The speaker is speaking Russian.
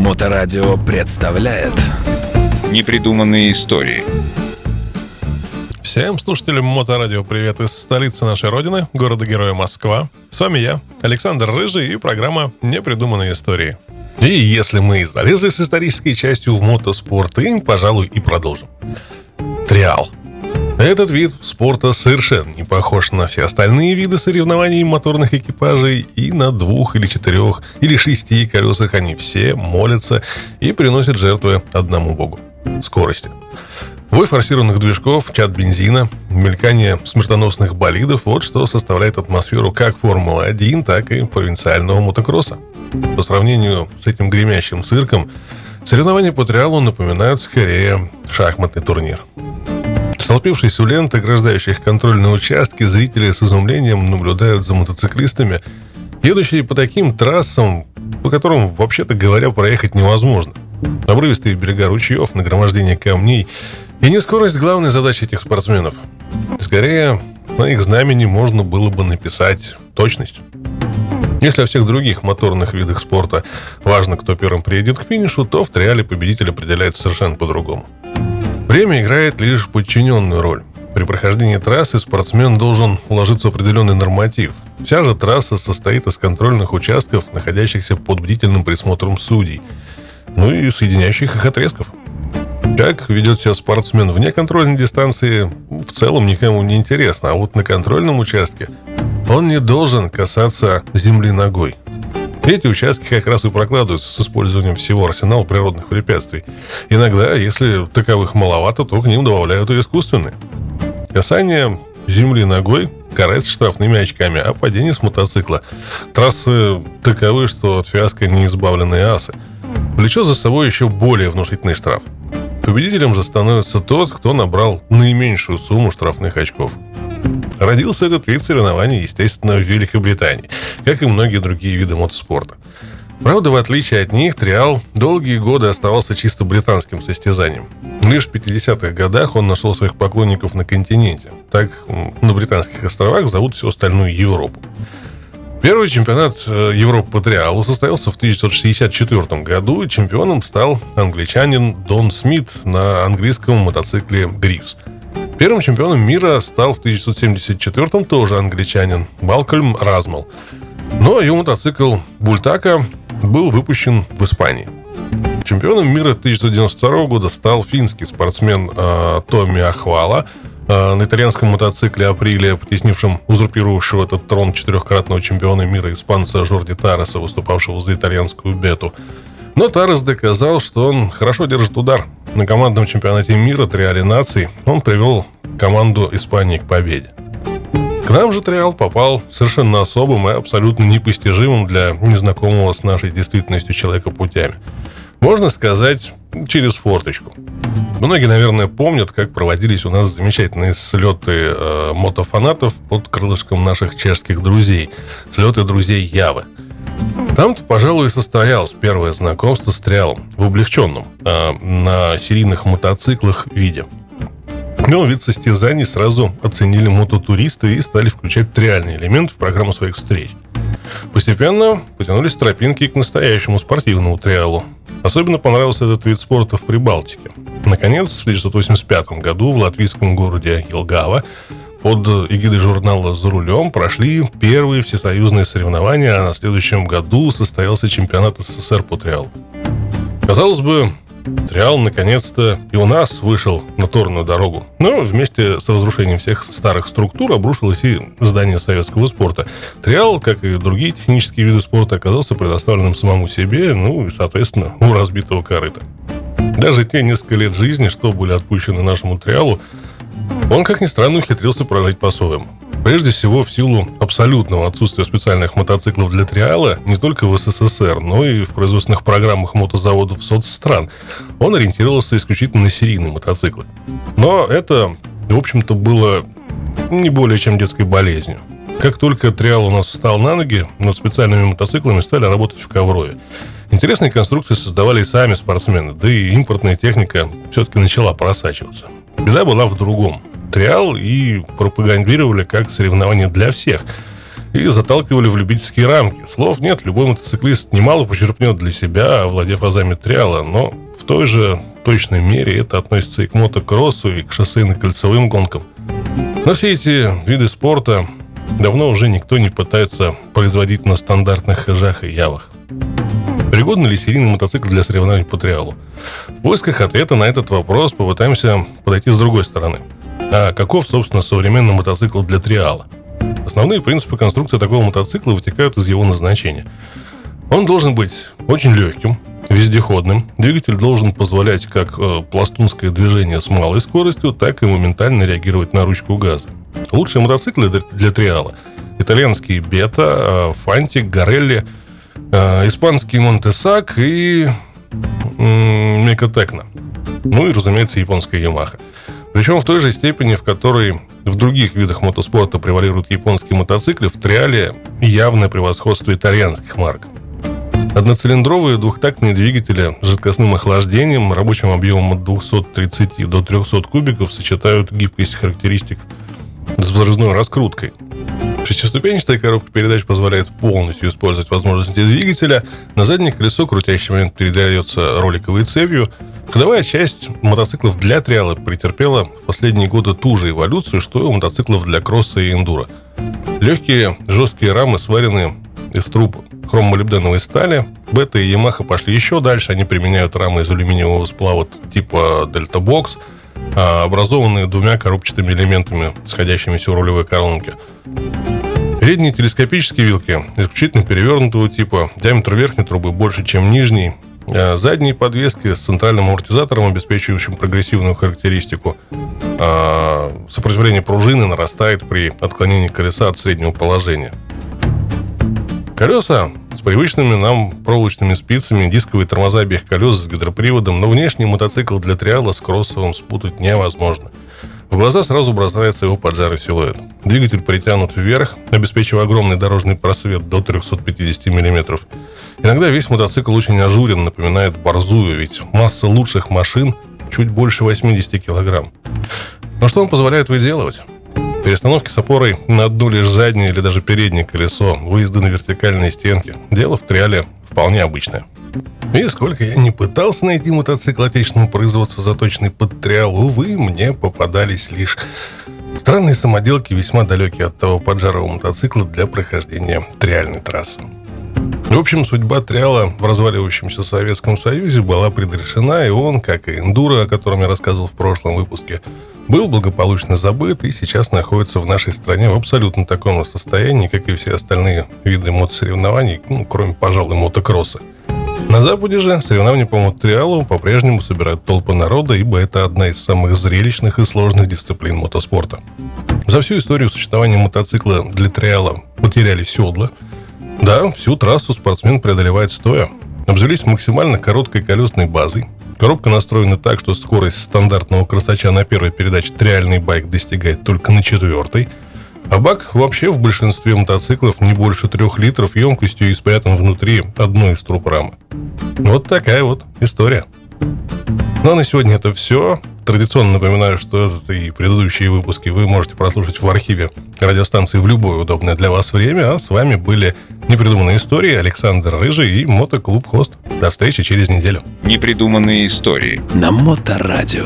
Моторадио представляет Непридуманные истории Всем слушателям Моторадио привет из столицы нашей родины, города-героя Москва. С вами я, Александр Рыжий и программа «Непридуманные истории». И если мы залезли с исторической частью в мотоспорт, и, пожалуй, и продолжим. Триал – этот вид спорта совершенно не похож на все остальные виды соревнований моторных экипажей, и на двух или четырех или шести колесах они все молятся и приносят жертвы одному богу – скорости. Вой форсированных движков, чат бензина, мелькание смертоносных болидов – вот что составляет атмосферу как Формулы-1, так и провинциального мотокросса. По сравнению с этим гремящим цирком, соревнования по триалу напоминают скорее шахматный турнир – Столпившись у лент, ограждающих контрольные участки, зрители с изумлением наблюдают за мотоциклистами, едущие по таким трассам, по которым, вообще-то говоря, проехать невозможно. Обрывистые берега ручьев, нагромождение камней и не скорость главной задачи этих спортсменов. Скорее, на их знамени можно было бы написать точность. Если о всех других моторных видах спорта важно, кто первым приедет к финишу, то в триале победитель определяется совершенно по-другому. Время играет лишь подчиненную роль. При прохождении трассы спортсмен должен уложиться в определенный норматив. Вся же трасса состоит из контрольных участков, находящихся под бдительным присмотром судей, ну и соединяющих их отрезков. Как ведет себя спортсмен вне контрольной дистанции, в целом никому не интересно, а вот на контрольном участке он не должен касаться земли ногой. Эти участки как раз и прокладываются с использованием всего арсенала природных препятствий. Иногда, если таковых маловато, то к ним добавляют и искусственные. Касание земли ногой карается штрафными очками, а падение с мотоцикла. Трассы таковы, что от фиаско не избавленные асы. Влечет за собой еще более внушительный штраф. Победителем же становится тот, кто набрал наименьшую сумму штрафных очков. Родился этот вид соревнований, естественно, в Великобритании, как и многие другие виды мотоспорта. Правда, в отличие от них, триал долгие годы оставался чисто британским состязанием. Лишь в 50-х годах он нашел своих поклонников на континенте. Так на британских островах зовут всю остальную Европу. Первый чемпионат э, Европы по триалу состоялся в 1964 году, и чемпионом стал англичанин Дон Смит на английском мотоцикле «Грифс». Первым чемпионом мира стал в 1974-м тоже англичанин Малкольм Размал. Но его мотоцикл Бультака был выпущен в Испании. Чемпионом мира 1992 года стал финский спортсмен э, Томми Ахвала э, на итальянском мотоцикле Априлия, потеснившем узурпировавшего этот трон четырехкратного чемпиона мира испанца Жорди Тареса, выступавшего за итальянскую бету. Но Тарес доказал, что он хорошо держит удар. На командном чемпионате мира Триале наций он привел команду Испании к победе. К нам же Триал попал совершенно особым и абсолютно непостижимым для незнакомого с нашей действительностью человека путями. Можно сказать, через форточку. Многие, наверное, помнят, как проводились у нас замечательные слеты э, мотофанатов под крылышком наших чешских друзей. Слеты друзей Явы – там-то, пожалуй, и состоялось первое знакомство с триалом в облегченном, э, на серийных мотоциклах виде. Но вид состязаний сразу оценили мототуристы и стали включать триальный элемент в программу своих встреч. Постепенно потянулись тропинки к настоящему спортивному триалу. Особенно понравился этот вид спорта в Прибалтике. Наконец, в 1985 году в латвийском городе Елгава под эгидой журнала «За рулем» прошли первые всесоюзные соревнования, а на следующем году состоялся чемпионат СССР по триалу. Казалось бы, Триал наконец-то и у нас вышел на торную дорогу. Но вместе с разрушением всех старых структур обрушилось и здание советского спорта. Триал, как и другие технические виды спорта, оказался предоставленным самому себе, ну и, соответственно, у разбитого корыта. Даже те несколько лет жизни, что были отпущены нашему Триалу, он, как ни странно, ухитрился прожить по-своему. Прежде всего, в силу абсолютного отсутствия специальных мотоциклов для триала не только в СССР, но и в производственных программах мотозаводов соцстран, он ориентировался исключительно на серийные мотоциклы. Но это, в общем-то, было не более чем детской болезнью. Как только триал у нас встал на ноги, над специальными мотоциклами стали работать в Коврове. Интересные конструкции создавали и сами спортсмены, да и импортная техника все-таки начала просачиваться. Беда была в другом. Триал и пропагандировали как соревнование для всех. и заталкивали в любительские рамки. Слов нет, любой мотоциклист немало почерпнет для себя, овладев азами триала, но в той же точной мере это относится и к мотокроссу, и к шоссейно-кольцевым гонкам. Но все эти виды спорта давно уже никто не пытается производить на стандартных хижах и явах. Пригодны ли серийный мотоцикл для соревнований по триалу? В поисках ответа на этот вопрос попытаемся подойти с другой стороны. А каков, собственно, современный мотоцикл для триала? Основные принципы конструкции такого мотоцикла вытекают из его назначения. Он должен быть очень легким, вездеходным. Двигатель должен позволять как э, пластунское движение с малой скоростью, так и моментально реагировать на ручку газа. Лучшие мотоциклы для триала – итальянские Бета, э, Фантик, Горелли, э, испанский Монтесак и Мекатекна. Ну и, разумеется, японская Ямаха. Причем в той же степени, в которой в других видах мотоспорта превалируют японские мотоциклы, в триале явное превосходство итальянских марок. Одноцилиндровые двухтактные двигатели с жидкостным охлаждением, рабочим объемом от 230 до 300 кубиков сочетают гибкость характеристик с взрывной раскруткой. Шестиступенчатая коробка передач позволяет полностью использовать возможности двигателя. На заднее колесо крутящий момент передается роликовой цепью. Ходовая часть мотоциклов для триала претерпела в последние годы ту же эволюцию, что и у мотоциклов для кросса и эндуро. Легкие жесткие рамы сварены из труб хромолибденовой стали. Бета и Yamaha пошли еще дальше. Они применяют рамы из алюминиевого сплава типа Delta Box, а, образованные двумя коробчатыми элементами, сходящимися у рулевой колонки. Передние телескопические вилки исключительно перевернутого типа. Диаметр верхней трубы больше, чем нижний. А, задние подвески с центральным амортизатором, обеспечивающим прогрессивную характеристику. А, сопротивление пружины нарастает при отклонении колеса от среднего положения. Колеса с привычными нам проволочными спицами, дисковые тормоза обеих колес с гидроприводом, но внешний мотоцикл для триала с кроссовым спутать невозможно. В глаза сразу бросается его поджарый силуэт. Двигатель притянут вверх, обеспечивая огромный дорожный просвет до 350 мм. Иногда весь мотоцикл очень ажурен, напоминает борзую, ведь масса лучших машин чуть больше 80 кг. Но что он позволяет выделывать? Перестановки с опорой на одно лишь заднее или даже переднее колесо, выезды на вертикальные стенки. Дело в триале вполне обычное. И сколько я не пытался найти мотоцикл отечественного производства, заточенный под триал, увы, мне попадались лишь странные самоделки, весьма далекие от того поджарого мотоцикла для прохождения триальной трассы. В общем, судьба Триала в разваливающемся Советском Союзе была предрешена, и он, как и Эндуро, о котором я рассказывал в прошлом выпуске, был благополучно забыт и сейчас находится в нашей стране в абсолютно таком состоянии, как и все остальные виды мотосоревнований, ну, кроме, пожалуй, мотокросса. На Западе же соревнования по мототриалу по-прежнему собирают толпы народа, ибо это одна из самых зрелищных и сложных дисциплин мотоспорта. За всю историю существования мотоцикла для триала потеряли седла. Да, всю трассу спортсмен преодолевает стоя. Обзавелись максимально короткой колесной базой, Коробка настроена так, что скорость стандартного красача на первой передаче триальный байк достигает только на четвертой. А бак вообще в большинстве мотоциклов не больше трех литров емкостью и спрятан внутри одной из труб рамы. Вот такая вот история. Ну а на сегодня это все. Традиционно напоминаю, что этот и предыдущие выпуски вы можете прослушать в архиве радиостанции в любое удобное для вас время. А с вами были Непридуманные истории Александр Рыжий и Мотоклуб Хост. До встречи через неделю. Непридуманные истории. На Моторадио.